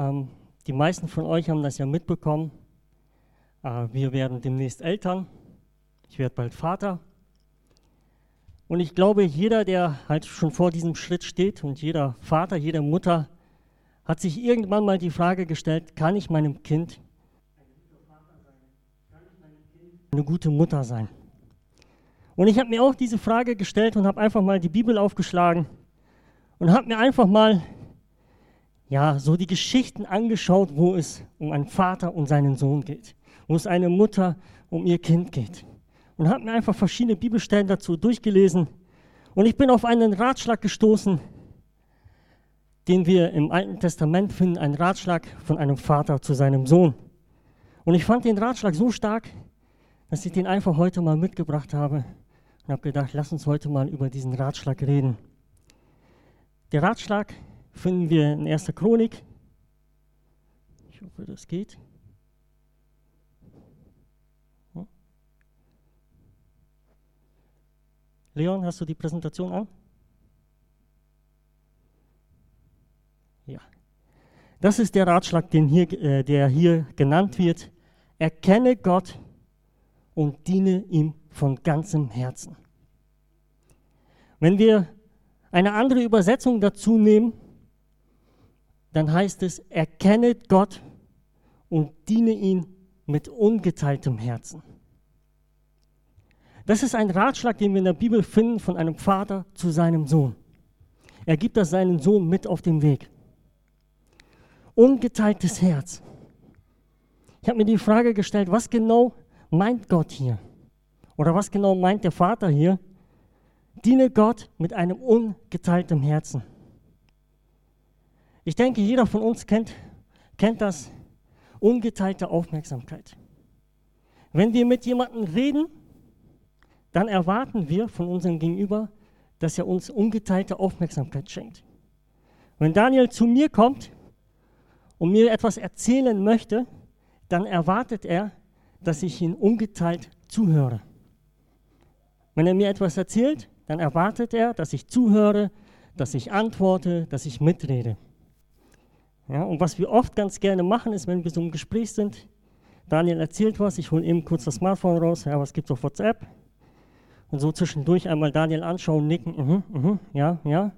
Ähm, die meisten von euch haben das ja mitbekommen. Äh, wir werden demnächst Eltern. Ich werde bald Vater. Und ich glaube, jeder, der halt schon vor diesem Schritt steht und jeder Vater, jede Mutter hat sich irgendwann mal die Frage gestellt, kann ich meinem Kind eine gute Mutter sein? Und ich habe mir auch diese Frage gestellt und habe einfach mal die Bibel aufgeschlagen und habe mir einfach mal ja, so die Geschichten angeschaut, wo es um einen Vater und seinen Sohn geht, wo es eine Mutter um ihr Kind geht. Und habe mir einfach verschiedene Bibelstellen dazu durchgelesen. Und ich bin auf einen Ratschlag gestoßen, den wir im Alten Testament finden, einen Ratschlag von einem Vater zu seinem Sohn. Und ich fand den Ratschlag so stark, dass ich den einfach heute mal mitgebracht habe und habe gedacht, lass uns heute mal über diesen Ratschlag reden. Der Ratschlag finden wir in 1. Chronik. Ich hoffe, das geht. Leon, hast du die Präsentation an? Ja. Das ist der Ratschlag, den hier, äh, der hier genannt wird. Erkenne Gott und diene ihm von ganzem Herzen. Wenn wir eine andere Übersetzung dazu nehmen, dann heißt es, erkenne Gott und diene ihn mit ungeteiltem Herzen. Das ist ein Ratschlag, den wir in der Bibel finden von einem Vater zu seinem Sohn. Er gibt das seinen Sohn mit auf den Weg. Ungeteiltes Herz. Ich habe mir die Frage gestellt, was genau meint Gott hier? Oder was genau meint der Vater hier? Diene Gott mit einem ungeteilten Herzen. Ich denke, jeder von uns kennt, kennt das, ungeteilte Aufmerksamkeit. Wenn wir mit jemandem reden, dann erwarten wir von unserem Gegenüber, dass er uns ungeteilte Aufmerksamkeit schenkt. Wenn Daniel zu mir kommt und mir etwas erzählen möchte, dann erwartet er, dass ich ihm ungeteilt zuhöre. Wenn er mir etwas erzählt, dann erwartet er, dass ich zuhöre, dass ich antworte, dass ich mitrede. Ja, und was wir oft ganz gerne machen, ist, wenn wir so im Gespräch sind, Daniel erzählt was, ich hole eben kurz das Smartphone raus, ja, was es auf WhatsApp? Und so zwischendurch einmal Daniel anschauen, nicken, -huh, uh -huh, ja, ja.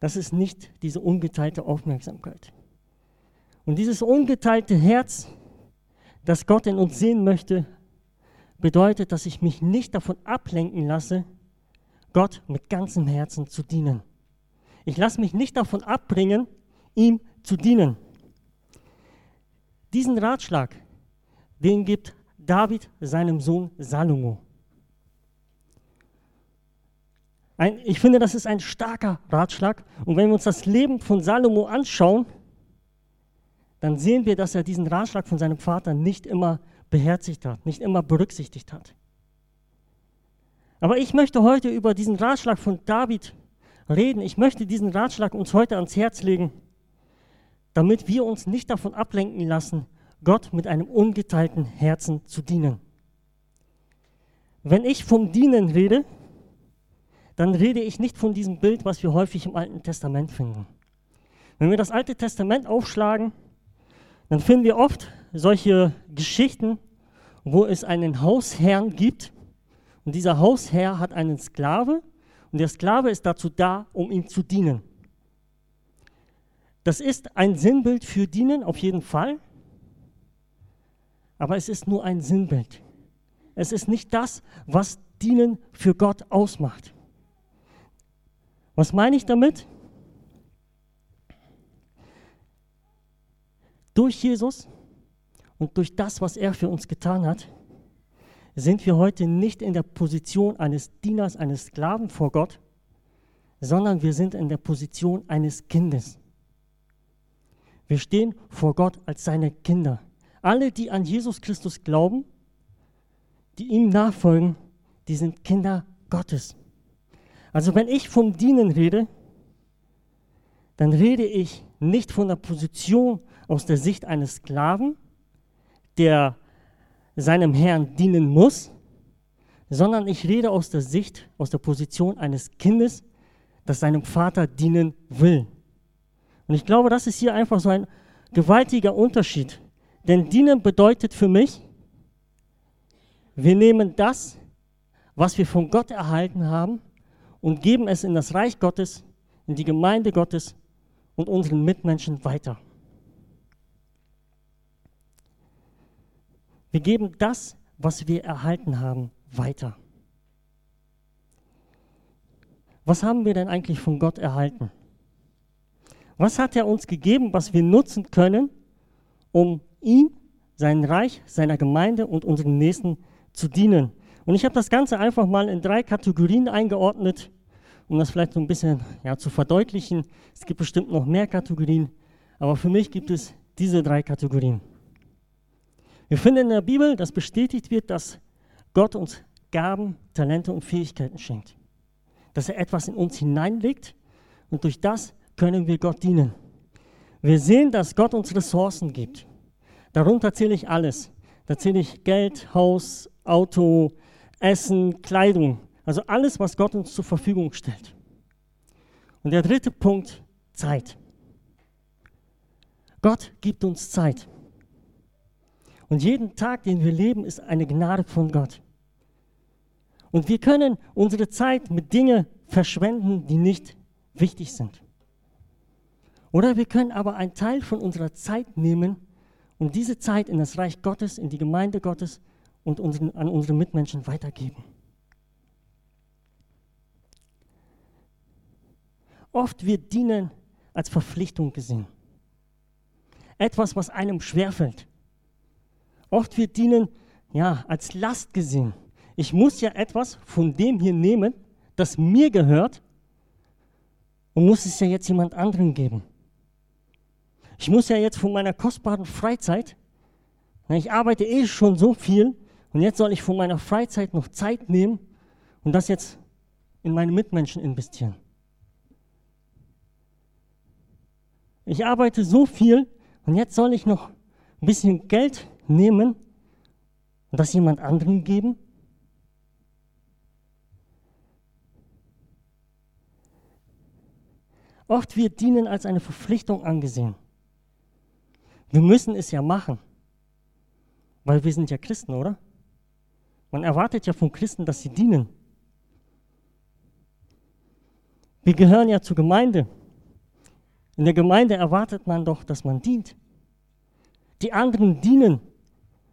Das ist nicht diese ungeteilte Aufmerksamkeit. Und dieses ungeteilte Herz, das Gott in uns sehen möchte, bedeutet, dass ich mich nicht davon ablenken lasse, Gott mit ganzem Herzen zu dienen. Ich lasse mich nicht davon abbringen, ihm zu dienen. Diesen Ratschlag, den gibt David seinem Sohn Salomo. Ein, ich finde, das ist ein starker Ratschlag. Und wenn wir uns das Leben von Salomo anschauen, dann sehen wir, dass er diesen Ratschlag von seinem Vater nicht immer beherzigt hat, nicht immer berücksichtigt hat. Aber ich möchte heute über diesen Ratschlag von David reden. Ich möchte diesen Ratschlag uns heute ans Herz legen damit wir uns nicht davon ablenken lassen, Gott mit einem ungeteilten Herzen zu dienen. Wenn ich vom Dienen rede, dann rede ich nicht von diesem Bild, was wir häufig im Alten Testament finden. Wenn wir das Alte Testament aufschlagen, dann finden wir oft solche Geschichten, wo es einen Hausherrn gibt und dieser Hausherr hat einen Sklave und der Sklave ist dazu da, um ihm zu dienen. Das ist ein Sinnbild für Dienen, auf jeden Fall. Aber es ist nur ein Sinnbild. Es ist nicht das, was Dienen für Gott ausmacht. Was meine ich damit? Durch Jesus und durch das, was er für uns getan hat, sind wir heute nicht in der Position eines Dieners, eines Sklaven vor Gott, sondern wir sind in der Position eines Kindes. Wir stehen vor Gott als seine Kinder. Alle, die an Jesus Christus glauben, die ihm nachfolgen, die sind Kinder Gottes. Also wenn ich vom Dienen rede, dann rede ich nicht von der Position aus der Sicht eines Sklaven, der seinem Herrn dienen muss, sondern ich rede aus der Sicht, aus der Position eines Kindes, das seinem Vater dienen will. Und ich glaube, das ist hier einfach so ein, gewaltiger Unterschied. Denn dienen bedeutet für mich, wir nehmen das, was wir von Gott erhalten haben, und geben es in das Reich Gottes, in die Gemeinde Gottes und unseren Mitmenschen weiter. Wir geben das, was wir erhalten haben, weiter. Was haben wir denn eigentlich von Gott erhalten? Was hat er uns gegeben, was wir nutzen können, um ihm, sein Reich, seiner Gemeinde und unseren Nächsten zu dienen? Und ich habe das Ganze einfach mal in drei Kategorien eingeordnet, um das vielleicht so ein bisschen ja, zu verdeutlichen. Es gibt bestimmt noch mehr Kategorien, aber für mich gibt es diese drei Kategorien. Wir finden in der Bibel, dass bestätigt wird, dass Gott uns Gaben, Talente und Fähigkeiten schenkt. Dass er etwas in uns hineinlegt und durch das können wir Gott dienen. Wir sehen, dass Gott uns Ressourcen gibt. Darunter zähle ich alles. Da zähle ich Geld, Haus, Auto, Essen, Kleidung. Also alles, was Gott uns zur Verfügung stellt. Und der dritte Punkt, Zeit. Gott gibt uns Zeit. Und jeden Tag, den wir leben, ist eine Gnade von Gott. Und wir können unsere Zeit mit Dingen verschwenden, die nicht wichtig sind. Oder wir können aber einen Teil von unserer Zeit nehmen und diese Zeit in das Reich Gottes, in die Gemeinde Gottes und unseren, an unsere Mitmenschen weitergeben. Oft wird Dienen als Verpflichtung gesehen. Etwas, was einem schwerfällt. Oft wird Dienen ja als Last gesehen. Ich muss ja etwas von dem hier nehmen, das mir gehört, und muss es ja jetzt jemand anderem geben. Ich muss ja jetzt von meiner kostbaren Freizeit, ich arbeite eh schon so viel, und jetzt soll ich von meiner Freizeit noch Zeit nehmen und das jetzt in meine Mitmenschen investieren. ich arbeite so viel und jetzt soll ich noch ein bisschen Geld nehmen und das jemand anderem geben? Oft wird Dienen als eine Verpflichtung angesehen. Wir müssen es ja machen, weil wir sind ja Christen, oder? Man erwartet ja von Christen, dass sie dienen. Wir gehören ja zur Gemeinde. In der Gemeinde erwartet man doch, dass man dient. Die anderen dienen.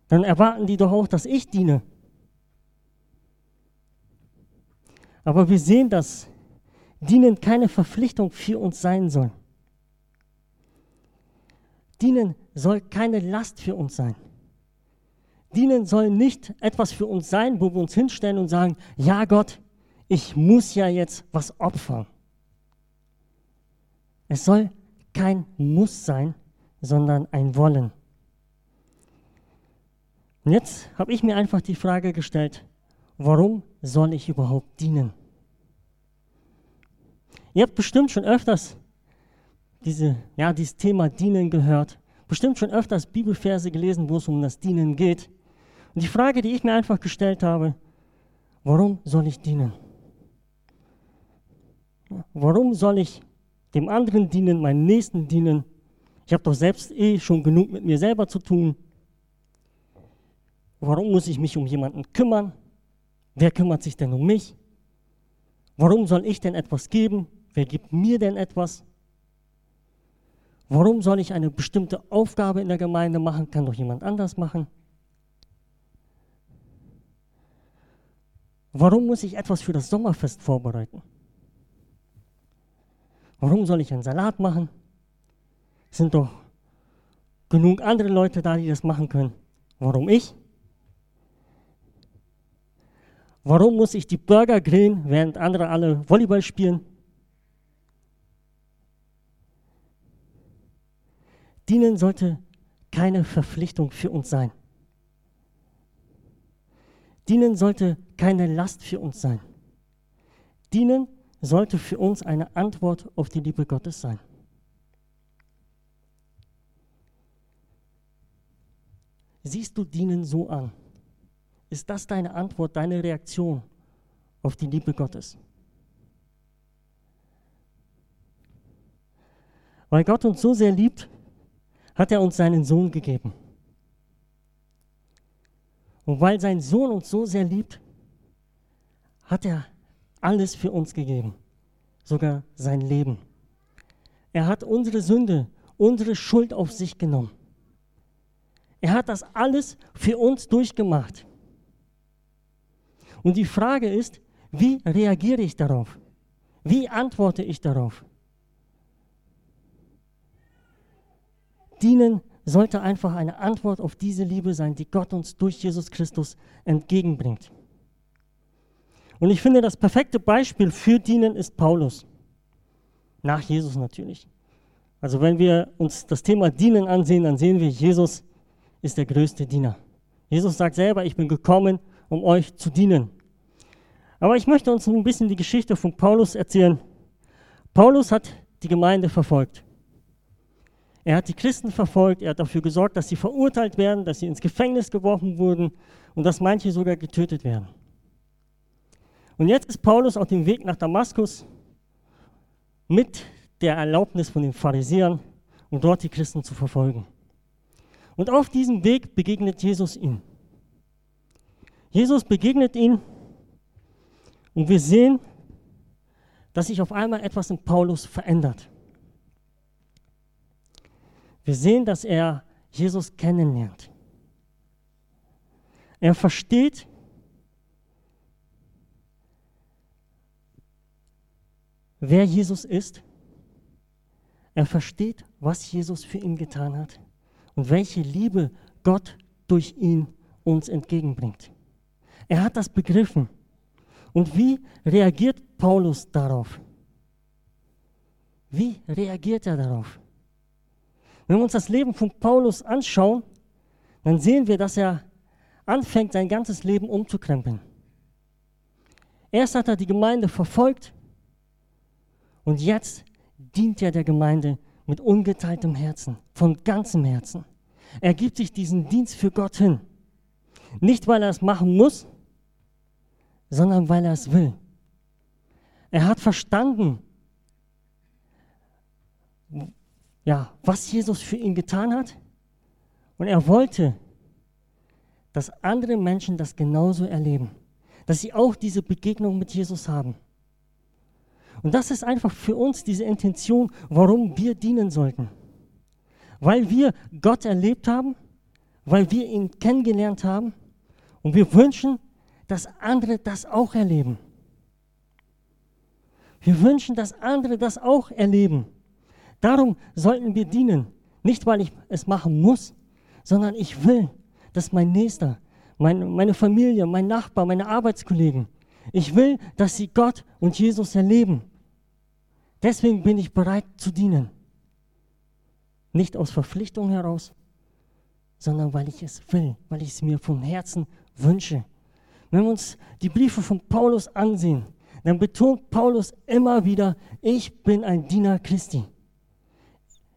Dann erwarten die doch auch, dass ich diene. Aber wir sehen, dass Dienen keine Verpflichtung für uns sein soll. Dienen soll keine Last für uns sein. Dienen soll nicht etwas für uns sein, wo wir uns hinstellen und sagen, ja Gott, ich muss ja jetzt was opfern. Es soll kein Muss sein, sondern ein Wollen. Und jetzt habe ich mir einfach die Frage gestellt, warum soll ich überhaupt dienen? Ihr habt bestimmt schon öfters diese, ja, dieses Thema Dienen gehört, bestimmt schon öfters Bibelverse gelesen, wo es um das Dienen geht. Und die Frage, die ich mir einfach gestellt habe, warum soll ich dienen? Warum soll ich dem anderen dienen, meinem Nächsten dienen. Ich habe doch selbst eh schon genug mit mir selber zu tun. Warum muss ich mich um jemanden kümmern? Wer kümmert sich denn um mich? Warum soll ich denn etwas geben? Wer gibt mir denn etwas? Warum soll ich eine bestimmte Aufgabe in der Gemeinde machen? Kann doch jemand anders machen. Warum muss ich etwas für das Sommerfest vorbereiten? Warum soll ich einen Salat machen? Sind doch genug andere Leute da, die das machen können. Warum ich? Warum muss ich die Burger grillen, während andere alle Volleyball spielen? Dienen sollte keine Verpflichtung für uns sein. Dienen sollte keine Last für uns sein. Dienen sollte für uns eine Antwort auf die Liebe Gottes sein. Siehst du Dienen so an? Ist das deine Antwort, deine Reaktion auf die Liebe Gottes? Weil Gott uns so sehr liebt, hat er uns seinen Sohn gegeben. Und weil sein Sohn uns so sehr liebt, hat er alles für uns gegeben, sogar sein Leben. Er hat unsere Sünde, unsere Schuld auf sich genommen. Er hat das alles für uns durchgemacht. Und die Frage ist, wie reagiere ich darauf? Wie antworte ich darauf? Dienen sollte einfach eine Antwort auf diese Liebe sein, die Gott uns durch Jesus Christus entgegenbringt. Und ich finde, das perfekte Beispiel für Dienen ist Paulus. Nach Jesus natürlich. Also wenn wir uns das Thema Dienen ansehen, dann sehen wir, Jesus ist der größte Diener. Jesus sagt selber, ich bin gekommen, um euch zu dienen. Aber ich möchte uns ein bisschen die Geschichte von Paulus erzählen. Paulus hat die Gemeinde verfolgt. Er hat die Christen verfolgt, er hat dafür gesorgt, dass sie verurteilt werden, dass sie ins Gefängnis geworfen wurden und dass manche sogar getötet werden. Und jetzt ist Paulus auf dem Weg nach Damaskus mit der Erlaubnis von den Pharisäern, um dort die Christen zu verfolgen. Und auf diesem Weg begegnet Jesus ihm. Jesus begegnet ihn und wir sehen, dass sich auf einmal etwas in Paulus verändert. Wir sehen, dass er Jesus kennenlernt. Er versteht, wer Jesus ist. Er versteht, was Jesus für ihn getan hat und welche Liebe Gott durch ihn uns entgegenbringt. Er hat das begriffen. Und wie reagiert Paulus darauf? Wie reagiert er darauf? Wenn wir uns das Leben von Paulus anschauen, dann sehen wir, dass er anfängt, sein ganzes Leben umzukrempeln. Erst hat er die Gemeinde verfolgt und jetzt dient er der Gemeinde mit ungeteiltem Herzen, von ganzem Herzen. Er gibt sich diesen Dienst für Gott hin. Nicht, weil er es machen muss, sondern weil er es will. Er hat verstanden, ja, was Jesus für ihn getan hat. Und er wollte, dass andere Menschen das genauso erleben, dass sie auch diese Begegnung mit Jesus haben. Und das ist einfach für uns diese Intention, warum wir dienen sollten. Weil wir Gott erlebt haben, weil wir ihn kennengelernt haben und wir wünschen, dass andere das auch erleben. Wir wünschen, dass andere das auch erleben. Darum sollten wir dienen. Nicht, weil ich es machen muss, sondern ich will, dass mein Nächster, mein, meine Familie, mein Nachbar, meine Arbeitskollegen, ich will, dass sie Gott und Jesus erleben. Deswegen bin ich bereit zu dienen. Nicht aus Verpflichtung heraus, sondern weil ich es will, weil ich es mir vom Herzen wünsche. Wenn wir uns die Briefe von Paulus ansehen, dann betont Paulus immer wieder, ich bin ein Diener Christi.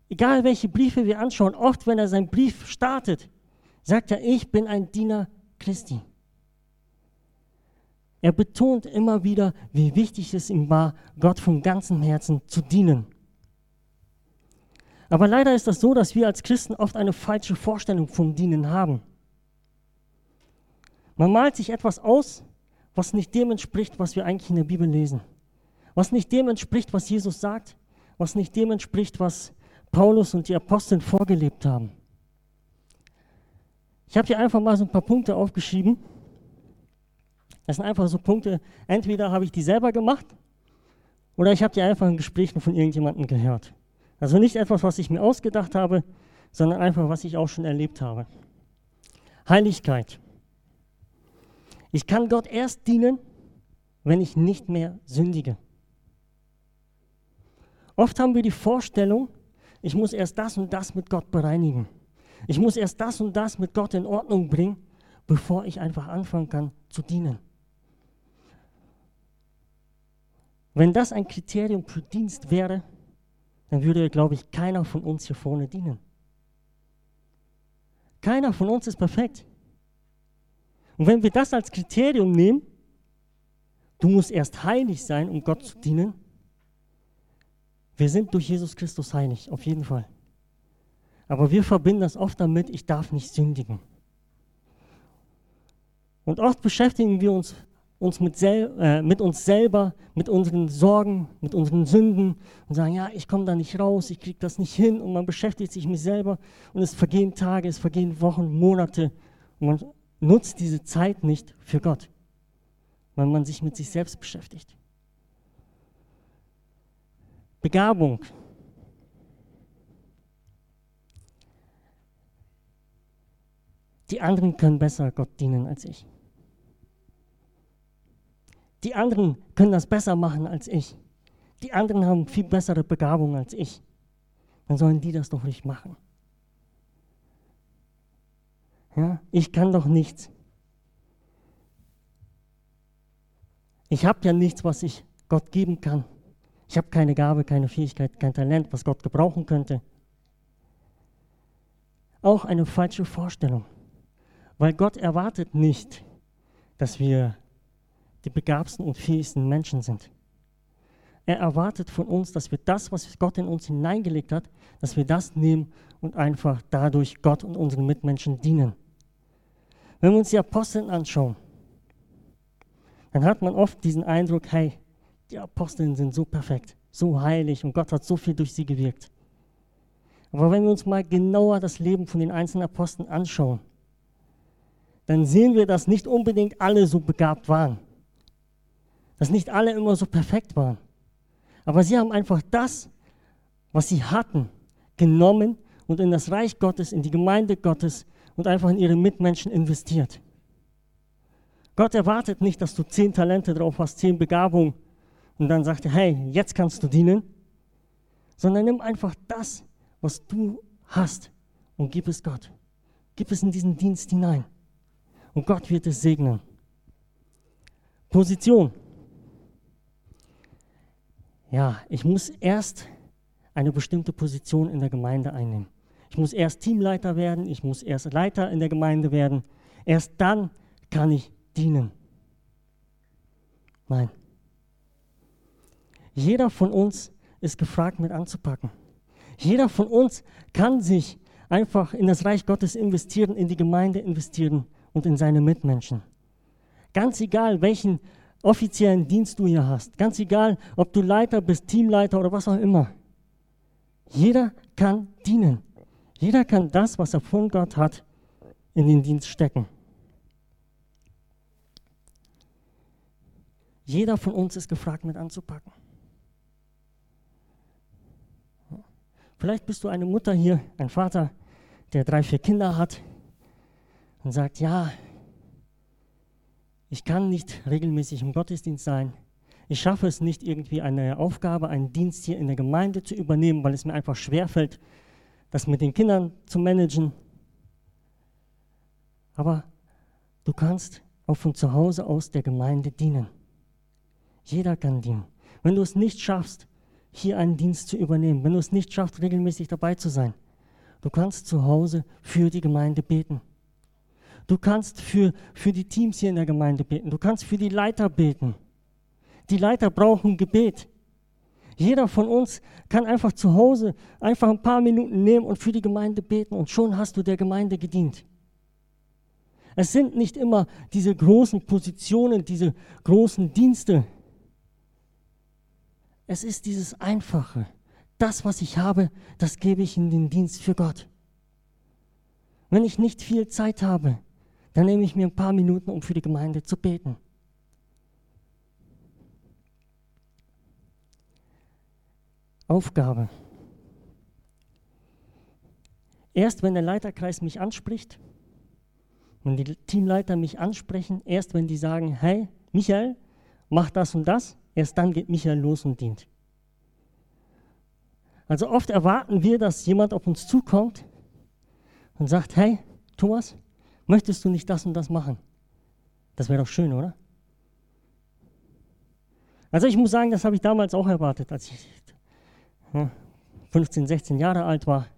Egal welche Briefe wir anschauen, oft wenn er seinen Brief startet, sagt er, ich bin ein Diener Christi. Er betont immer wieder, wie wichtig es ihm war, Gott von ganzem Herzen zu dienen. Aber leider ist das so, dass wir als Christen oft eine falsche Vorstellung vom Dienen haben. Man malt sich etwas aus, was nicht dem entspricht, was wir eigentlich in der Bibel lesen. Was nicht dem entspricht, was Jesus sagt, was nicht dem entspricht, was Paulus und die Apostel vorgelebt haben. Ich habe hier einfach mal so ein paar Punkte aufgeschrieben. Das sind einfach so Punkte, entweder habe ich die selber gemacht oder ich habe die einfach in Gesprächen von irgendjemandem gehört. Also nicht etwas, was ich mir ausgedacht habe, sondern einfach, was ich auch schon erlebt habe. Heiligkeit. Ich kann Gott erst dienen, wenn ich nicht mehr sündige. Oft haben wir die Vorstellung, ich muss erst das und das mit Gott bereinigen. Ich muss erst das und das mit Gott in Ordnung bringen, bevor ich einfach anfangen kann zu dienen. Wenn das ein Kriterium für Dienst wäre, dann würde, glaube ich, keiner von uns hier vorne dienen. Keiner von uns ist perfekt. Und wenn wir das als Kriterium nehmen, du musst erst heilig sein, um Gott zu dienen, wir sind durch Jesus Christus heilig, auf jeden Fall. Aber wir verbinden das oft damit, ich darf nicht sündigen. Und oft beschäftigen wir uns, uns mit, äh, mit, uns selber, mit unseren Sorgen, mit unseren Sünden und sagen, ja, ich komme da nicht raus, ich kriege das nicht hin und man beschäftigt sich mit selber und es vergehen Tage, es vergehen Wochen, Monate und man nutzt diese Zeit nicht für Gott, weil man sich mit sich selbst beschäftigt. Begabung. Die anderen können besser Gott dienen als ich. Die anderen können das besser machen als ich. Die anderen haben viel bessere Begabung als ich. Dann sollen die das doch nicht machen. Ja, ich kann doch nichts. Ich habe ja nichts, was ich Gott geben kann. Ich habe keine Gabe, keine Fähigkeit, kein Talent, was Gott gebrauchen könnte. Auch eine falsche Vorstellung. Weil Gott erwartet nicht, dass wir die begabsten und fähigsten Menschen sind. Er erwartet von uns, dass wir das, was Gott in uns hineingelegt hat, dass wir das nehmen und einfach dadurch Gott und unseren Mitmenschen dienen. Wenn wir uns die Aposteln anschauen, dann hat man oft diesen Eindruck, hey, die Aposteln sind so perfekt, so heilig und Gott hat so viel durch sie gewirkt. Aber wenn wir uns mal genauer das Leben von den einzelnen Aposteln anschauen, dann sehen wir, dass nicht unbedingt alle so begabt waren. Dass nicht alle immer so perfekt waren. Aber sie haben einfach das, was sie hatten, genommen und in das Reich Gottes, in die Gemeinde Gottes und einfach in ihre Mitmenschen investiert. Gott erwartet nicht, dass du zehn Talente drauf hast, zehn Begabungen und dann sagt er, hey, jetzt kannst du dienen, sondern nimm einfach das, was du hast und gib es Gott. Gib es in diesen Dienst hinein und Gott wird es segnen. Position. Ja, ich muss erst eine bestimmte Position in der Gemeinde einnehmen. Ich muss erst Teamleiter werden, ich muss erst Leiter in der Gemeinde werden. Erst dann kann ich dienen. Nein. Jeder von uns ist gefragt, mit anzupacken. Jeder von uns kann sich einfach in das Reich Gottes investieren, in die Gemeinde investieren und in seine Mitmenschen. Ganz egal, welchen offiziellen Dienst du hier hast, ganz egal, ob du Leiter bist, Teamleiter oder was auch immer. Jeder kann dienen. Jeder kann das, was er von Gott hat, in den Dienst stecken. Jeder von uns ist gefragt, mit anzupacken. Vielleicht bist du eine Mutter hier, ein Vater, der drei, vier Kinder hat und sagt, ja, ich kann nicht regelmäßig im Gottesdienst sein. Ich schaffe es nicht, irgendwie eine Aufgabe, einen Dienst hier in der Gemeinde zu übernehmen, weil es mir einfach schwerfällt, das mit den Kindern zu managen. Aber du kannst auch von zu Hause aus der Gemeinde dienen. Jeder kann dienen. Wenn du es nicht schaffst, hier einen Dienst zu übernehmen, wenn du es nicht schaffst, regelmäßig dabei zu sein, du kannst zu Hause für die Gemeinde beten. Du kannst für, für die Teams hier in der Gemeinde beten. Du kannst für die Leiter beten. Die Leiter brauchen Gebet. Jeder von uns kann einfach zu Hause einfach ein paar Minuten nehmen und für die Gemeinde beten und schon hast du der Gemeinde gedient. Es sind nicht immer diese großen Positionen, diese großen Dienste. Es ist dieses Einfache. Das, was ich habe, das gebe ich in den Dienst für Gott. Wenn ich nicht viel Zeit habe, dann nehme ich mir ein paar Minuten, um für die Gemeinde zu beten. Aufgabe. Erst wenn der Leiterkreis mich anspricht, wenn die Teamleiter mich ansprechen, erst wenn die sagen, hey, Michael, mach das und das, erst dann geht Michael los und dient. Also oft erwarten wir, dass jemand auf uns zukommt und sagt, hey, Thomas, Möchtest du nicht das und das machen? Das wäre doch schön, oder? Also ich muss sagen, das habe ich damals auch erwartet, als ich 15, 16 Jahre alt war.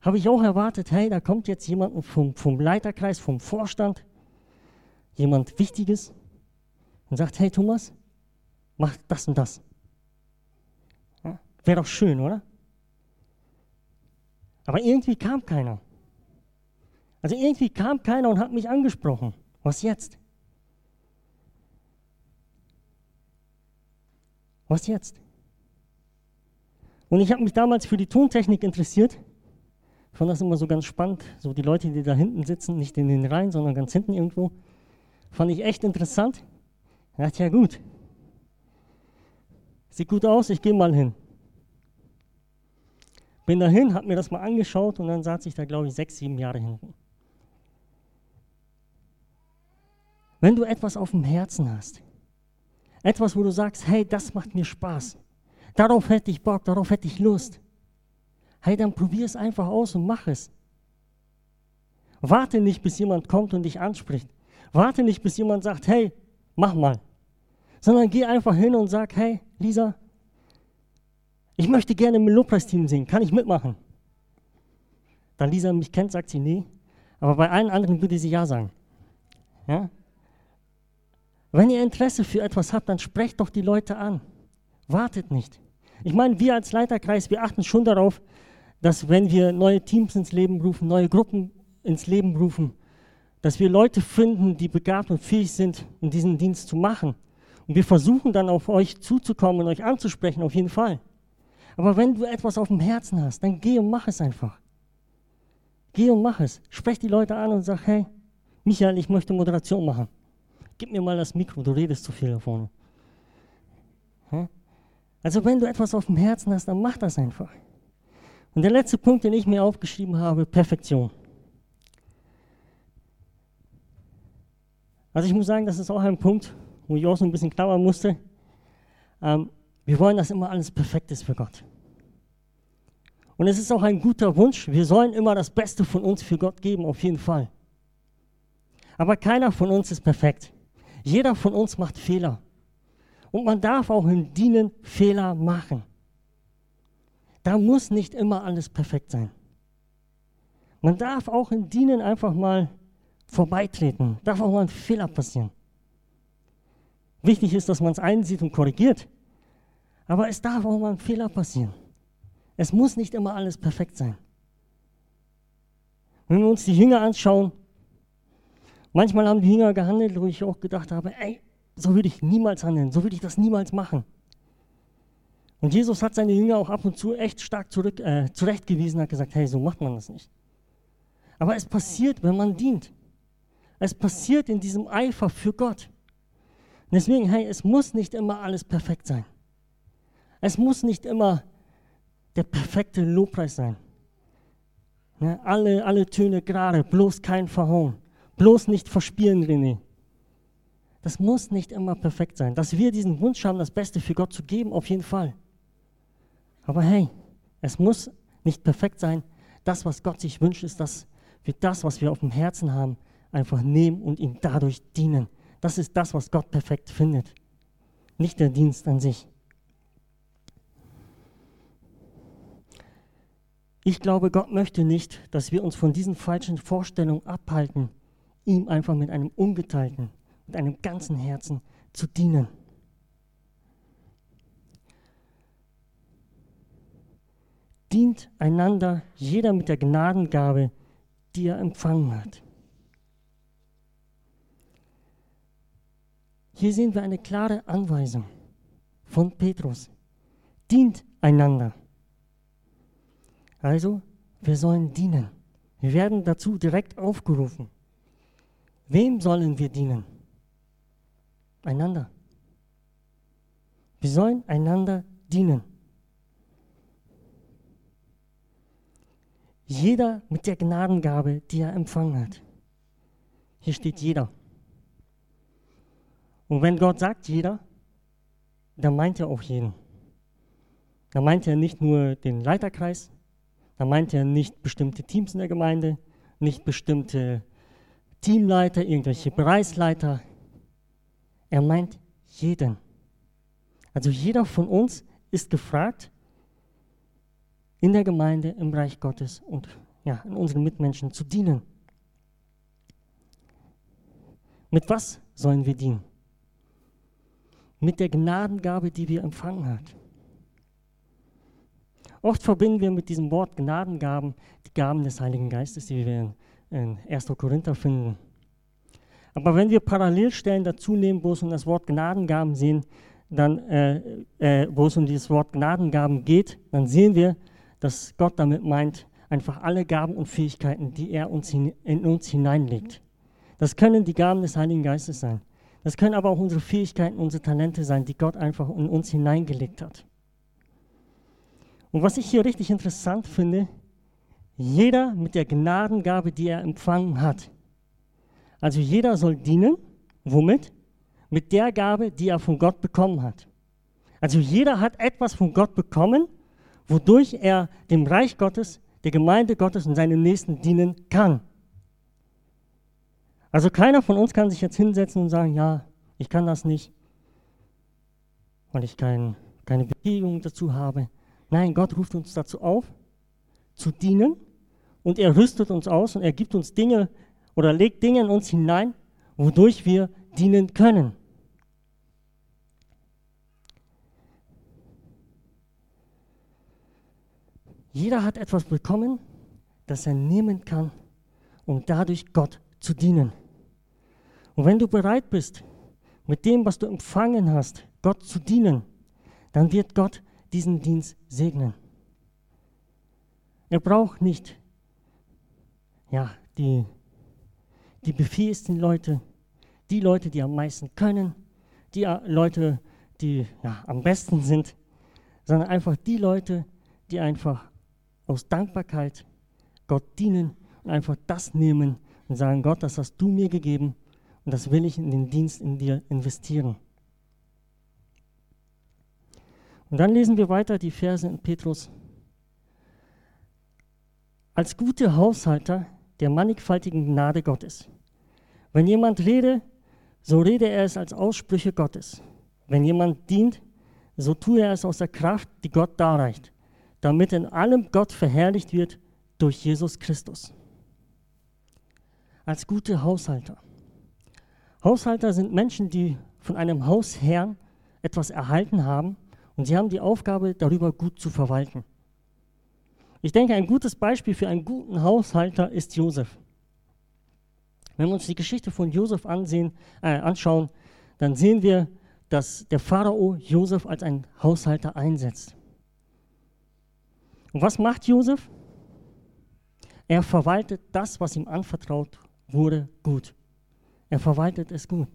Habe ich auch erwartet, hey, da kommt jetzt jemand vom, vom Leiterkreis, vom Vorstand, jemand Wichtiges und sagt, hey Thomas, mach das und das. Ja, wäre doch schön, oder? Aber irgendwie kam keiner. Also irgendwie kam keiner und hat mich angesprochen. Was jetzt? Was jetzt? Und ich habe mich damals für die Tontechnik interessiert. Ich fand das immer so ganz spannend. So die Leute, die da hinten sitzen, nicht in den Reihen, sondern ganz hinten irgendwo. Fand ich echt interessant. Ich dachte, ja gut. Sieht gut aus, ich gehe mal hin. Bin dahin, habe mir das mal angeschaut und dann saß ich da, glaube ich, sechs, sieben Jahre hinten. Wenn du etwas auf dem Herzen hast, etwas, wo du sagst, hey, das macht mir Spaß, darauf hätte ich Bock, darauf hätte ich Lust, hey, dann probier es einfach aus und mach es. Warte nicht, bis jemand kommt und dich anspricht. Warte nicht, bis jemand sagt, hey, mach mal. Sondern geh einfach hin und sag, hey, Lisa, ich möchte gerne im Lobpreisteam singen, kann ich mitmachen? Da Lisa mich kennt, sagt sie nee, aber bei allen anderen würde sie ja sagen. Ja? Wenn ihr Interesse für etwas habt, dann sprecht doch die Leute an. Wartet nicht. Ich meine, wir als Leiterkreis, wir achten schon darauf, dass wenn wir neue Teams ins Leben rufen, neue Gruppen ins Leben rufen, dass wir Leute finden, die begabt und fähig sind, um diesen Dienst zu machen. Und wir versuchen dann auf euch zuzukommen und euch anzusprechen, auf jeden Fall. Aber wenn du etwas auf dem Herzen hast, dann geh und mach es einfach. Geh und mach es. Sprech die Leute an und sag, hey, Michael, ich möchte Moderation machen gib mir mal das Mikro, du redest zu viel da vorne. Also wenn du etwas auf dem Herzen hast, dann mach das einfach. Und der letzte Punkt, den ich mir aufgeschrieben habe, Perfektion. Also ich muss sagen, das ist auch ein Punkt, wo ich auch so ein bisschen knabbern musste. Ähm, wir wollen, dass immer alles perfekt ist für Gott. Und es ist auch ein guter Wunsch. Wir sollen immer das Beste von uns für Gott geben, auf jeden Fall. Aber keiner von uns ist perfekt. Jeder von uns macht Fehler. Und man darf auch im Dienen Fehler machen. Da muss nicht immer alles perfekt sein. Man darf auch im Dienen einfach mal vorbeitreten. Darf auch mal ein Fehler passieren. Wichtig ist, dass man es einsieht und korrigiert. Aber es darf auch mal ein Fehler passieren. Es muss nicht immer alles perfekt sein. Wenn wir uns die Jünger anschauen, Manchmal haben die Jünger gehandelt, wo ich auch gedacht habe, ey, so würde ich niemals handeln, so würde ich das niemals machen. Und Jesus hat seine Jünger auch ab und zu echt stark zurück, äh, zurechtgewiesen, hat gesagt, hey, so macht man das nicht. Aber es passiert, wenn man dient. Es passiert in diesem Eifer für Gott. Deswegen, hey, es muss nicht immer alles perfekt sein. Es muss nicht immer der perfekte Lobpreis sein. Ja, alle, alle Töne gerade, bloß kein Verhauen. Bloß nicht verspielen, René. Das muss nicht immer perfekt sein. Dass wir diesen Wunsch haben, das Beste für Gott zu geben, auf jeden Fall. Aber hey, es muss nicht perfekt sein. Das, was Gott sich wünscht, ist, dass wir das, was wir auf dem Herzen haben, einfach nehmen und ihm dadurch dienen. Das ist das, was Gott perfekt findet. Nicht der Dienst an sich. Ich glaube, Gott möchte nicht, dass wir uns von diesen falschen Vorstellungen abhalten, ihm einfach mit einem ungeteilten, mit einem ganzen Herzen zu dienen. Dient einander jeder mit der Gnadengabe, die er empfangen hat. Hier sehen wir eine klare Anweisung von Petrus. Dient einander. Also, wir sollen dienen. Wir werden dazu direkt aufgerufen. Wem sollen wir dienen? Einander. Wir sollen einander dienen. Jeder mit der Gnadengabe, die er empfangen hat. Hier steht jeder. Und wenn Gott sagt jeder, dann meint er auch jeden. Da meint er nicht nur den Leiterkreis, da meint er nicht bestimmte Teams in der Gemeinde, nicht bestimmte Teamleiter, irgendwelche Bereichsleiter. Er meint jeden. Also jeder von uns ist gefragt, in der Gemeinde, im Reich Gottes und ja, in unseren Mitmenschen zu dienen. Mit was sollen wir dienen? Mit der Gnadengabe, die wir empfangen haben. Oft verbinden wir mit diesem Wort Gnadengaben die Gaben des Heiligen Geistes, die wir in, 1. Korinther finden. Aber wenn wir Parallelstellen dazu nehmen, wo es um das Wort Gnadengaben sehen, dann, äh, äh, wo es um dieses Wort Gnadengaben geht, dann sehen wir, dass Gott damit meint, einfach alle Gaben und Fähigkeiten, die er uns in uns hineinlegt. Das können die Gaben des Heiligen Geistes sein. Das können aber auch unsere Fähigkeiten, unsere Talente sein, die Gott einfach in uns hineingelegt hat. Und was ich hier richtig interessant finde, jeder mit der Gnadengabe, die er empfangen hat. Also jeder soll dienen. Womit? Mit der Gabe, die er von Gott bekommen hat. Also jeder hat etwas von Gott bekommen, wodurch er dem Reich Gottes, der Gemeinde Gottes und seinen Nächsten dienen kann. Also keiner von uns kann sich jetzt hinsetzen und sagen, ja, ich kann das nicht, weil ich kein, keine Beziehung dazu habe. Nein, Gott ruft uns dazu auf, zu dienen und er rüstet uns aus und er gibt uns Dinge oder legt Dinge in uns hinein, wodurch wir dienen können. Jeder hat etwas bekommen, das er nehmen kann, um dadurch Gott zu dienen. Und wenn du bereit bist, mit dem, was du empfangen hast, Gott zu dienen, dann wird Gott diesen Dienst segnen. Er braucht nicht ja, die, die befähigsten Leute, die Leute, die am meisten können, die Leute, die ja, am besten sind, sondern einfach die Leute, die einfach aus Dankbarkeit Gott dienen und einfach das nehmen und sagen, Gott, das hast du mir gegeben und das will ich in den Dienst in dir investieren. Und dann lesen wir weiter die Verse in Petrus. Als gute Haushalter der mannigfaltigen Gnade Gottes. Wenn jemand rede, so rede er es als Aussprüche Gottes. Wenn jemand dient, so tue er es aus der Kraft, die Gott darreicht, damit in allem Gott verherrlicht wird durch Jesus Christus. Als gute Haushalter. Haushalter sind Menschen, die von einem Hausherrn etwas erhalten haben und sie haben die Aufgabe, darüber gut zu verwalten. Ich denke, ein gutes Beispiel für einen guten Haushalter ist Josef. Wenn wir uns die Geschichte von Josef ansehen, äh, anschauen, dann sehen wir, dass der Pharao Josef als ein Haushalter einsetzt. Und was macht Josef? Er verwaltet das, was ihm anvertraut wurde, gut. Er verwaltet es gut.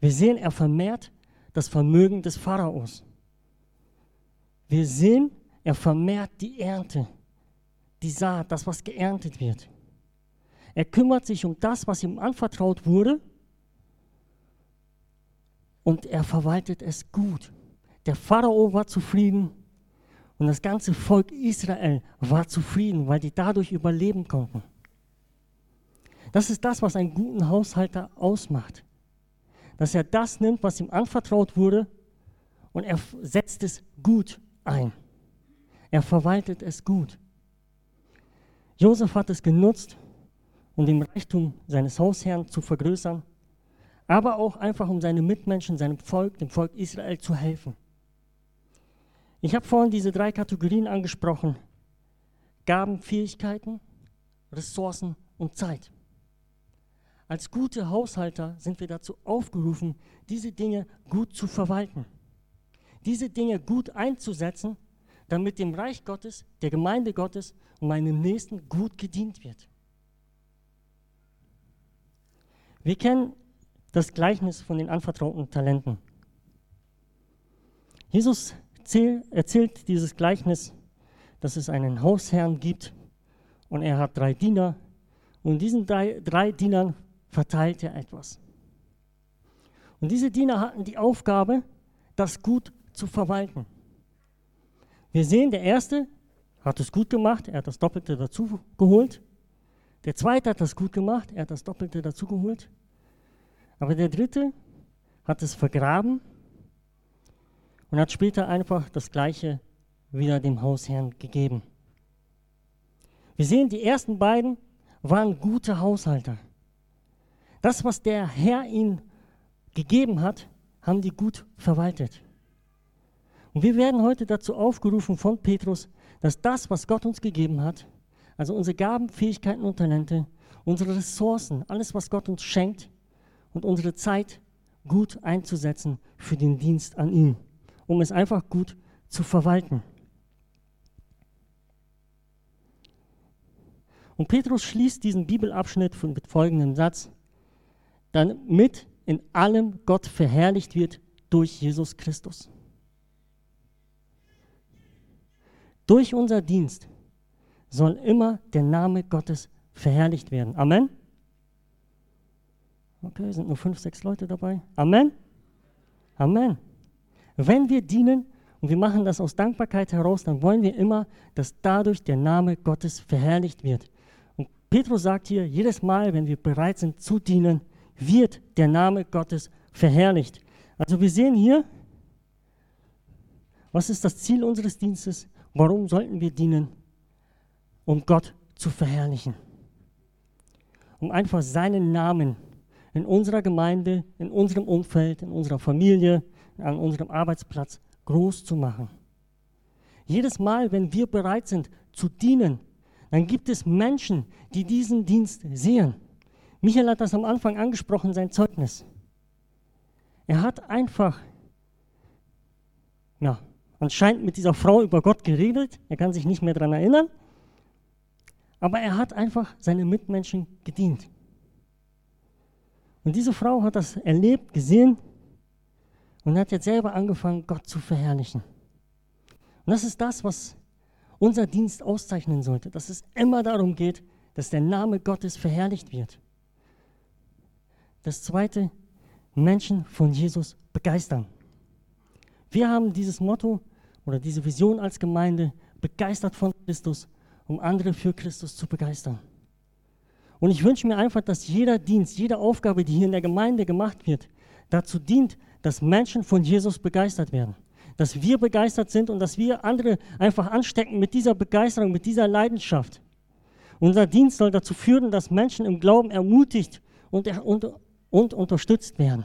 Wir sehen, er vermehrt das Vermögen des Pharaos. Wir sehen, er vermehrt die Ernte die Saat, das, was geerntet wird. Er kümmert sich um das, was ihm anvertraut wurde und er verwaltet es gut. Der Pharao war zufrieden und das ganze Volk Israel war zufrieden, weil die dadurch überleben konnten. Das ist das, was einen guten Haushalter ausmacht. Dass er das nimmt, was ihm anvertraut wurde und er setzt es gut ein. Er verwaltet es gut. Josef hat es genutzt, um den Reichtum seines Hausherrn zu vergrößern, aber auch einfach um seine Mitmenschen, seinem Volk, dem Volk Israel zu helfen. Ich habe vorhin diese drei Kategorien angesprochen. Gaben, Fähigkeiten, Ressourcen und Zeit. Als gute Haushalter sind wir dazu aufgerufen, diese Dinge gut zu verwalten, diese Dinge gut einzusetzen damit dem Reich Gottes, der Gemeinde Gottes und meinem Nächsten gut gedient wird. Wir kennen das Gleichnis von den anvertrauten Talenten. Jesus erzählt dieses Gleichnis, dass es einen Hausherrn gibt und er hat drei Diener und diesen drei, drei Dienern verteilt er etwas. Und diese Diener hatten die Aufgabe, das gut zu verwalten. Wir sehen, der erste hat es gut gemacht, er hat das Doppelte dazu geholt. Der zweite hat das gut gemacht, er hat das Doppelte dazu geholt. Aber der dritte hat es vergraben und hat später einfach das Gleiche wieder dem Hausherrn gegeben. Wir sehen, die ersten beiden waren gute Haushalter. Das, was der Herr ihnen gegeben hat, haben die gut verwaltet. Und wir werden heute dazu aufgerufen von Petrus, dass das, was Gott uns gegeben hat, also unsere Gaben, Fähigkeiten und Talente, unsere Ressourcen, alles, was Gott uns schenkt und unsere Zeit gut einzusetzen für den Dienst an ihm, um es einfach gut zu verwalten. Und Petrus schließt diesen Bibelabschnitt mit folgendem Satz, damit in allem Gott verherrlicht wird durch Jesus Christus. Durch unser Dienst soll immer der Name Gottes verherrlicht werden. Amen. Okay, sind nur fünf, sechs Leute dabei. Amen. Amen. Wenn wir dienen und wir machen das aus Dankbarkeit heraus, dann wollen wir immer, dass dadurch der Name Gottes verherrlicht wird. Und Petrus sagt hier, jedes Mal, wenn wir bereit sind zu dienen, wird der Name Gottes verherrlicht. Also wir sehen hier, was ist das Ziel unseres Dienstes? Warum sollten wir dienen? Um Gott zu verherrlichen. Um einfach seinen Namen in unserer Gemeinde, in unserem Umfeld, in unserer Familie, an unserem Arbeitsplatz groß zu machen. Jedes Mal, wenn wir bereit sind zu dienen, dann gibt es Menschen, die diesen Dienst sehen. Michael hat das am Anfang angesprochen, sein Zeugnis. Er hat einfach, ja, anscheinend mit dieser Frau über Gott geredet. Er kann sich nicht mehr daran erinnern. Aber er hat einfach seine Mitmenschen gedient. Und diese Frau hat das erlebt, gesehen und hat jetzt selber angefangen, Gott zu verherrlichen. Und das ist das, was unser Dienst auszeichnen sollte, dass es immer darum geht, dass der Name Gottes verherrlicht wird. Das zweite, Menschen von Jesus begeistern. Wir haben dieses Motto oder diese Vision als Gemeinde, begeistert von Christus, um andere für Christus zu begeistern. Und ich wünsche mir einfach, dass jeder Dienst, jede Aufgabe, die hier in der Gemeinde gemacht wird, dazu dient, dass Menschen von Jesus begeistert werden. Dass wir begeistert sind und dass wir andere einfach anstecken mit dieser Begeisterung, mit dieser Leidenschaft. Unser Dienst soll dazu führen, dass Menschen im Glauben ermutigt und, und, und unterstützt werden.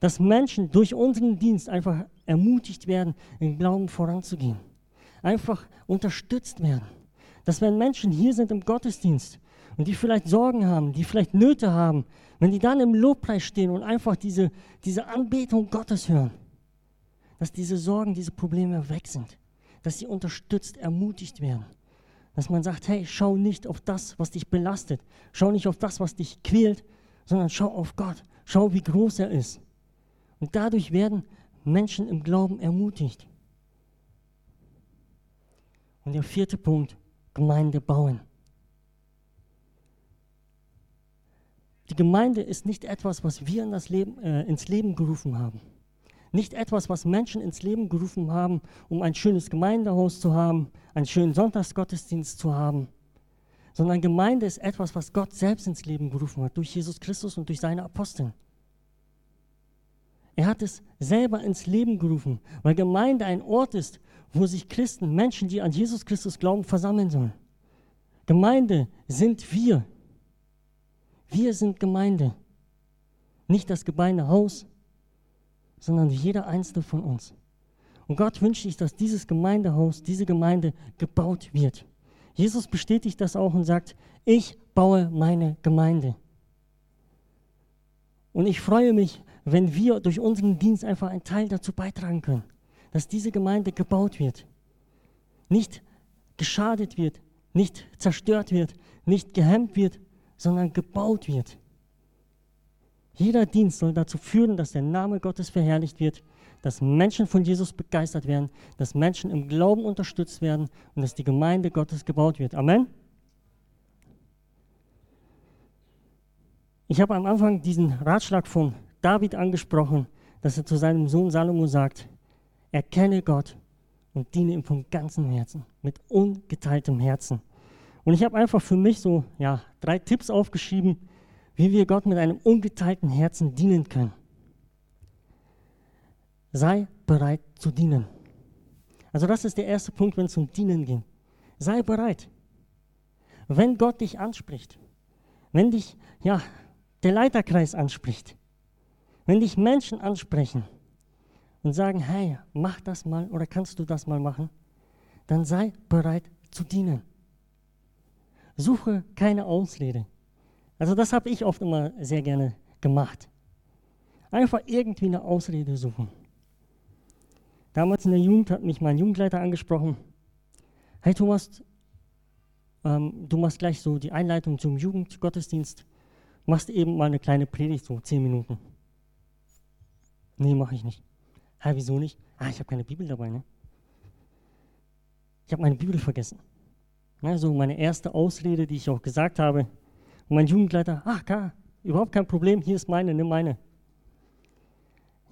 Dass Menschen durch unseren Dienst einfach ermutigt werden, im Glauben voranzugehen. Einfach unterstützt werden. Dass wenn Menschen hier sind im Gottesdienst und die vielleicht Sorgen haben, die vielleicht Nöte haben, wenn die dann im Lobpreis stehen und einfach diese, diese Anbetung Gottes hören, dass diese Sorgen, diese Probleme weg sind, dass sie unterstützt, ermutigt werden. Dass man sagt, hey, schau nicht auf das, was dich belastet, schau nicht auf das, was dich quält, sondern schau auf Gott, schau, wie groß er ist. Und dadurch werden Menschen im Glauben ermutigt. Und der vierte Punkt, Gemeinde bauen. Die Gemeinde ist nicht etwas, was wir in das Leben, äh, ins Leben gerufen haben. Nicht etwas, was Menschen ins Leben gerufen haben, um ein schönes Gemeindehaus zu haben, einen schönen Sonntagsgottesdienst zu haben, sondern Gemeinde ist etwas, was Gott selbst ins Leben gerufen hat, durch Jesus Christus und durch seine Aposteln. Er hat es selber ins Leben gerufen, weil Gemeinde ein Ort ist, wo sich Christen, Menschen, die an Jesus Christus glauben, versammeln sollen. Gemeinde sind wir, wir sind Gemeinde. Nicht das Gemeindehaus, sondern jeder einzelne von uns. Und Gott wünscht sich, dass dieses Gemeindehaus, diese Gemeinde gebaut wird. Jesus bestätigt das auch und sagt, ich baue meine Gemeinde. Und ich freue mich, wenn wir durch unseren Dienst einfach einen Teil dazu beitragen können, dass diese Gemeinde gebaut wird. Nicht geschadet wird, nicht zerstört wird, nicht gehemmt wird, sondern gebaut wird. Jeder Dienst soll dazu führen, dass der Name Gottes verherrlicht wird, dass Menschen von Jesus begeistert werden, dass Menschen im Glauben unterstützt werden und dass die Gemeinde Gottes gebaut wird. Amen. Ich habe am Anfang diesen Ratschlag von David angesprochen, dass er zu seinem Sohn Salomo sagt, erkenne Gott und diene ihm von ganzem Herzen, mit ungeteiltem Herzen. Und ich habe einfach für mich so ja, drei Tipps aufgeschrieben, wie wir Gott mit einem ungeteilten Herzen dienen können. Sei bereit zu dienen. Also das ist der erste Punkt, wenn es um Dienen geht. Sei bereit. Wenn Gott dich anspricht, wenn dich ja, der Leiterkreis anspricht, wenn dich Menschen ansprechen und sagen, hey, mach das mal oder kannst du das mal machen, dann sei bereit zu dienen. Suche keine Ausrede. Also das habe ich oft immer sehr gerne gemacht. Einfach irgendwie eine Ausrede suchen. Damals in der Jugend hat mich mein Jugendleiter angesprochen. Hey Thomas, ähm, du machst gleich so die Einleitung zum Jugendgottesdienst. Machst eben mal eine kleine Predigt, so zehn Minuten. Nee, mache ich nicht. Hä, wieso nicht? Ah, ich habe keine Bibel dabei, ne? Ich habe meine Bibel vergessen. Ne, so meine erste Ausrede, die ich auch gesagt habe. Und mein Jugendleiter, ach klar, überhaupt kein Problem, hier ist meine, nimm meine.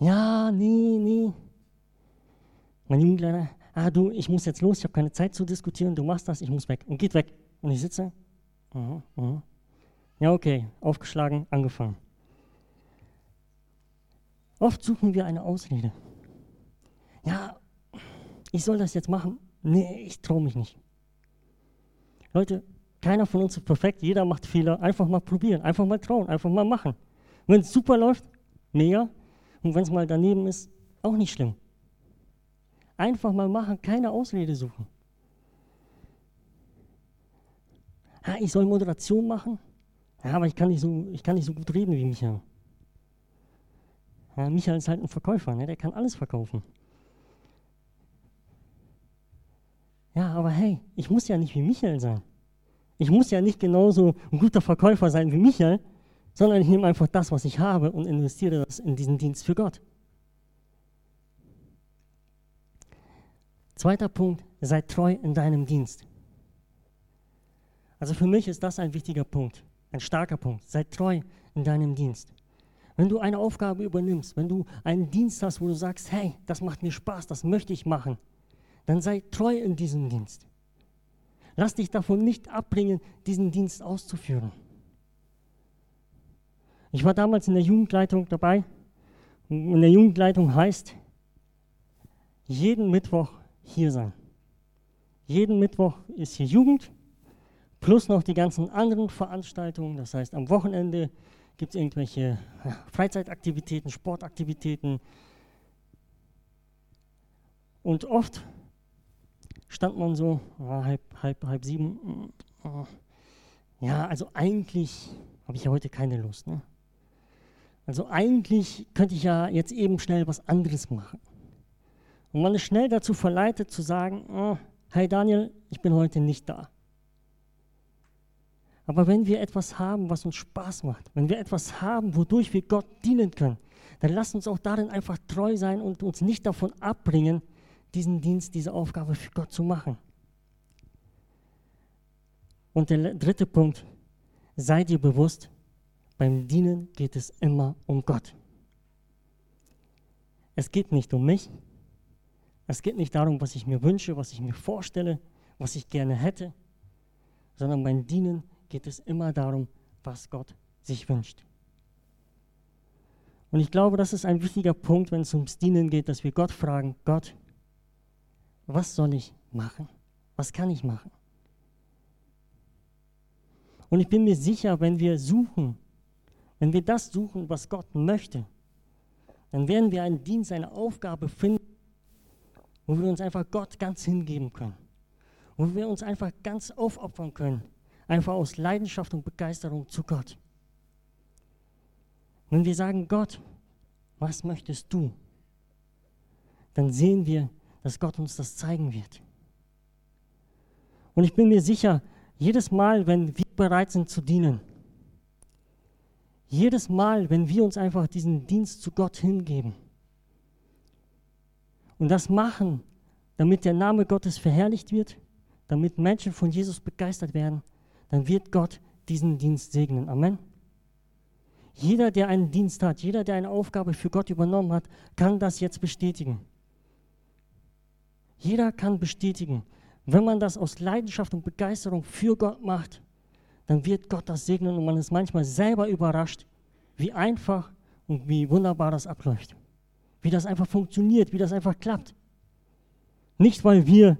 Ja, nee, nee. Mein Jugendleiter, ah du, ich muss jetzt los, ich habe keine Zeit zu diskutieren, du machst das, ich muss weg. Und geht weg. Und ich sitze, uh -huh, uh -huh. ja okay, aufgeschlagen, angefangen. Oft suchen wir eine Ausrede. Ja, ich soll das jetzt machen. Nee, ich traue mich nicht. Leute, keiner von uns ist perfekt, jeder macht Fehler. Einfach mal probieren, einfach mal trauen, einfach mal machen. Wenn es super läuft, mega. Und wenn es mal daneben ist, auch nicht schlimm. Einfach mal machen, keine Ausrede suchen. Ja, ich soll Moderation machen, ja, aber ich kann, nicht so, ich kann nicht so gut reden wie Michael. Ja, Michael ist halt ein Verkäufer, ne? der kann alles verkaufen. Ja, aber hey, ich muss ja nicht wie Michael sein. Ich muss ja nicht genauso ein guter Verkäufer sein wie Michael, sondern ich nehme einfach das, was ich habe und investiere das in diesen Dienst für Gott. Zweiter Punkt, sei treu in deinem Dienst. Also für mich ist das ein wichtiger Punkt, ein starker Punkt. Sei treu in deinem Dienst. Wenn du eine Aufgabe übernimmst, wenn du einen Dienst hast, wo du sagst, hey, das macht mir Spaß, das möchte ich machen, dann sei treu in diesem Dienst. Lass dich davon nicht abbringen, diesen Dienst auszuführen. Ich war damals in der Jugendleitung dabei. In der Jugendleitung heißt, jeden Mittwoch hier sein. Jeden Mittwoch ist hier Jugend, plus noch die ganzen anderen Veranstaltungen. Das heißt, am Wochenende gibt es irgendwelche Freizeitaktivitäten, Sportaktivitäten. Und oft stand man so, oh, halb, halb, halb sieben. Oh, ja, also eigentlich habe ich ja heute keine Lust. Ne? Also eigentlich könnte ich ja jetzt eben schnell was anderes machen. Und man ist schnell dazu verleitet zu sagen, oh, hey Daniel, ich bin heute nicht da. Aber wenn wir etwas haben, was uns Spaß macht, wenn wir etwas haben, wodurch wir Gott dienen können, dann lasst uns auch darin einfach treu sein und uns nicht davon abbringen, diesen Dienst, diese Aufgabe für Gott zu machen. Und der dritte Punkt, sei dir bewusst, beim Dienen geht es immer um Gott. Es geht nicht um mich, es geht nicht darum, was ich mir wünsche, was ich mir vorstelle, was ich gerne hätte, sondern beim Dienen geht es immer darum, was Gott sich wünscht. Und ich glaube, das ist ein wichtiger Punkt, wenn es ums Dienen geht, dass wir Gott fragen, Gott, was soll ich machen? Was kann ich machen? Und ich bin mir sicher, wenn wir suchen, wenn wir das suchen, was Gott möchte, dann werden wir einen Dienst, eine Aufgabe finden, wo wir uns einfach Gott ganz hingeben können. Wo wir uns einfach ganz aufopfern können. Einfach aus Leidenschaft und Begeisterung zu Gott. Wenn wir sagen, Gott, was möchtest du? Dann sehen wir, dass Gott uns das zeigen wird. Und ich bin mir sicher, jedes Mal, wenn wir bereit sind zu dienen, jedes Mal, wenn wir uns einfach diesen Dienst zu Gott hingeben und das machen, damit der Name Gottes verherrlicht wird, damit Menschen von Jesus begeistert werden, dann wird Gott diesen Dienst segnen. Amen. Jeder, der einen Dienst hat, jeder, der eine Aufgabe für Gott übernommen hat, kann das jetzt bestätigen. Jeder kann bestätigen, wenn man das aus Leidenschaft und Begeisterung für Gott macht, dann wird Gott das segnen und man ist manchmal selber überrascht, wie einfach und wie wunderbar das abläuft. Wie das einfach funktioniert, wie das einfach klappt. Nicht, weil wir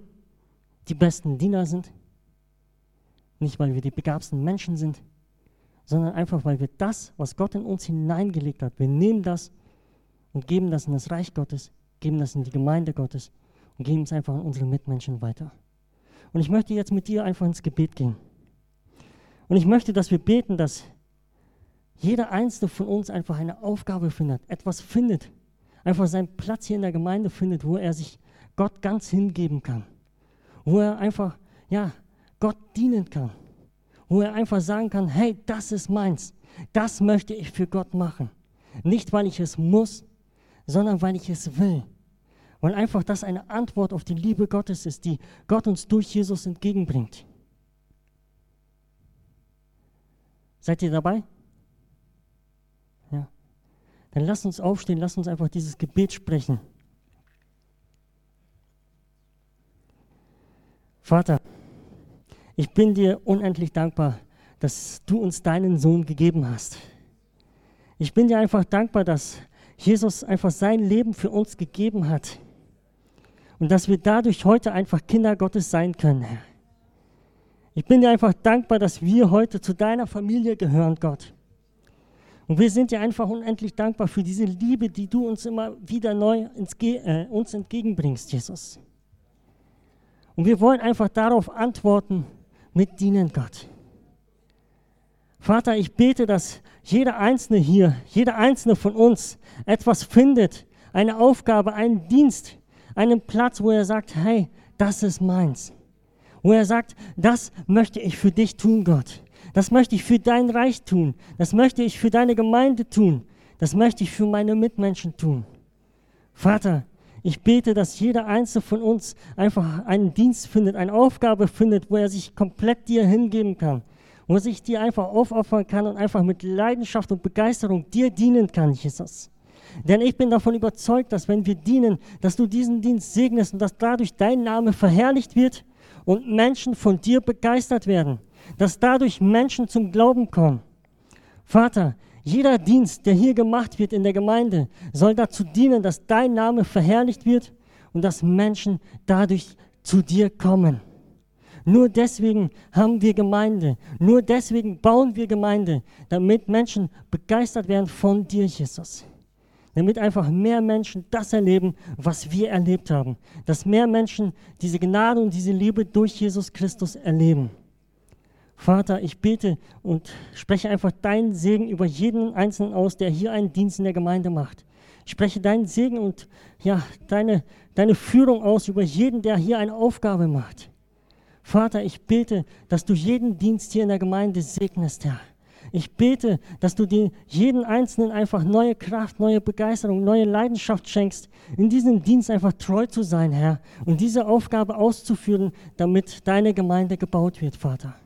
die besten Diener sind, nicht, weil wir die begabsten Menschen sind, sondern einfach, weil wir das, was Gott in uns hineingelegt hat, wir nehmen das und geben das in das Reich Gottes, geben das in die Gemeinde Gottes und geben es einfach an unsere Mitmenschen weiter. Und ich möchte jetzt mit dir einfach ins Gebet gehen. Und ich möchte, dass wir beten, dass jeder einzelne von uns einfach eine Aufgabe findet, etwas findet, einfach seinen Platz hier in der Gemeinde findet, wo er sich Gott ganz hingeben kann, wo er einfach, ja, Gott dienen kann, wo er einfach sagen kann, hey, das ist meins, das möchte ich für Gott machen. Nicht, weil ich es muss, sondern weil ich es will. Weil einfach das eine Antwort auf die Liebe Gottes ist, die Gott uns durch Jesus entgegenbringt. Seid ihr dabei? Dann lasst uns aufstehen, lasst uns einfach dieses Gebet sprechen. Vater, ich bin dir unendlich dankbar, dass du uns deinen Sohn gegeben hast. Ich bin dir einfach dankbar, dass Jesus einfach sein Leben für uns gegeben hat und dass wir dadurch heute einfach Kinder Gottes sein können, Herr. Ich bin dir einfach dankbar, dass wir heute zu deiner Familie gehören, Gott. Und wir sind dir einfach unendlich dankbar für diese Liebe, die du uns immer wieder neu äh, uns entgegenbringst, Jesus. Und wir wollen einfach darauf antworten mit dienen, Gott. Vater, ich bete, dass jeder Einzelne hier, jeder Einzelne von uns etwas findet, eine Aufgabe, einen Dienst, einen Platz, wo er sagt, hey, das ist meins wo er sagt, das möchte ich für dich tun, Gott. Das möchte ich für dein Reich tun. Das möchte ich für deine Gemeinde tun. Das möchte ich für meine Mitmenschen tun. Vater, ich bete, dass jeder Einzelne von uns einfach einen Dienst findet, eine Aufgabe findet, wo er sich komplett dir hingeben kann, wo er sich dir einfach aufopfern kann und einfach mit Leidenschaft und Begeisterung dir dienen kann, Jesus. Denn ich bin davon überzeugt, dass wenn wir dienen, dass du diesen Dienst segnest und dass dadurch dein Name verherrlicht wird und Menschen von dir begeistert werden, dass dadurch Menschen zum Glauben kommen. Vater, jeder Dienst, der hier gemacht wird in der Gemeinde, soll dazu dienen, dass dein Name verherrlicht wird und dass Menschen dadurch zu dir kommen. Nur deswegen haben wir Gemeinde. Nur deswegen bauen wir Gemeinde, damit Menschen begeistert werden von dir, Jesus damit einfach mehr Menschen das erleben, was wir erlebt haben. Dass mehr Menschen diese Gnade und diese Liebe durch Jesus Christus erleben. Vater, ich bete und spreche einfach deinen Segen über jeden Einzelnen aus, der hier einen Dienst in der Gemeinde macht. Ich spreche deinen Segen und ja, deine, deine Führung aus über jeden, der hier eine Aufgabe macht. Vater, ich bete, dass du jeden Dienst hier in der Gemeinde segnest, Herr. Ich bete, dass du dir jeden Einzelnen einfach neue Kraft, neue Begeisterung, neue Leidenschaft schenkst, in diesem Dienst einfach treu zu sein, Herr, und diese Aufgabe auszuführen, damit deine Gemeinde gebaut wird, Vater.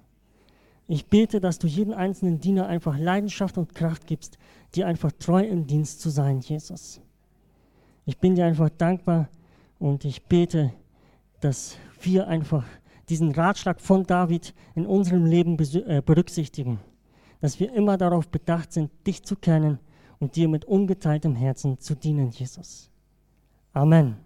Ich bete, dass du jeden einzelnen Diener einfach Leidenschaft und Kraft gibst, dir einfach treu im Dienst zu sein, Jesus. Ich bin dir einfach dankbar und ich bete, dass wir einfach diesen Ratschlag von David in unserem Leben äh, berücksichtigen dass wir immer darauf bedacht sind, dich zu kennen und dir mit ungeteiltem Herzen zu dienen, Jesus. Amen.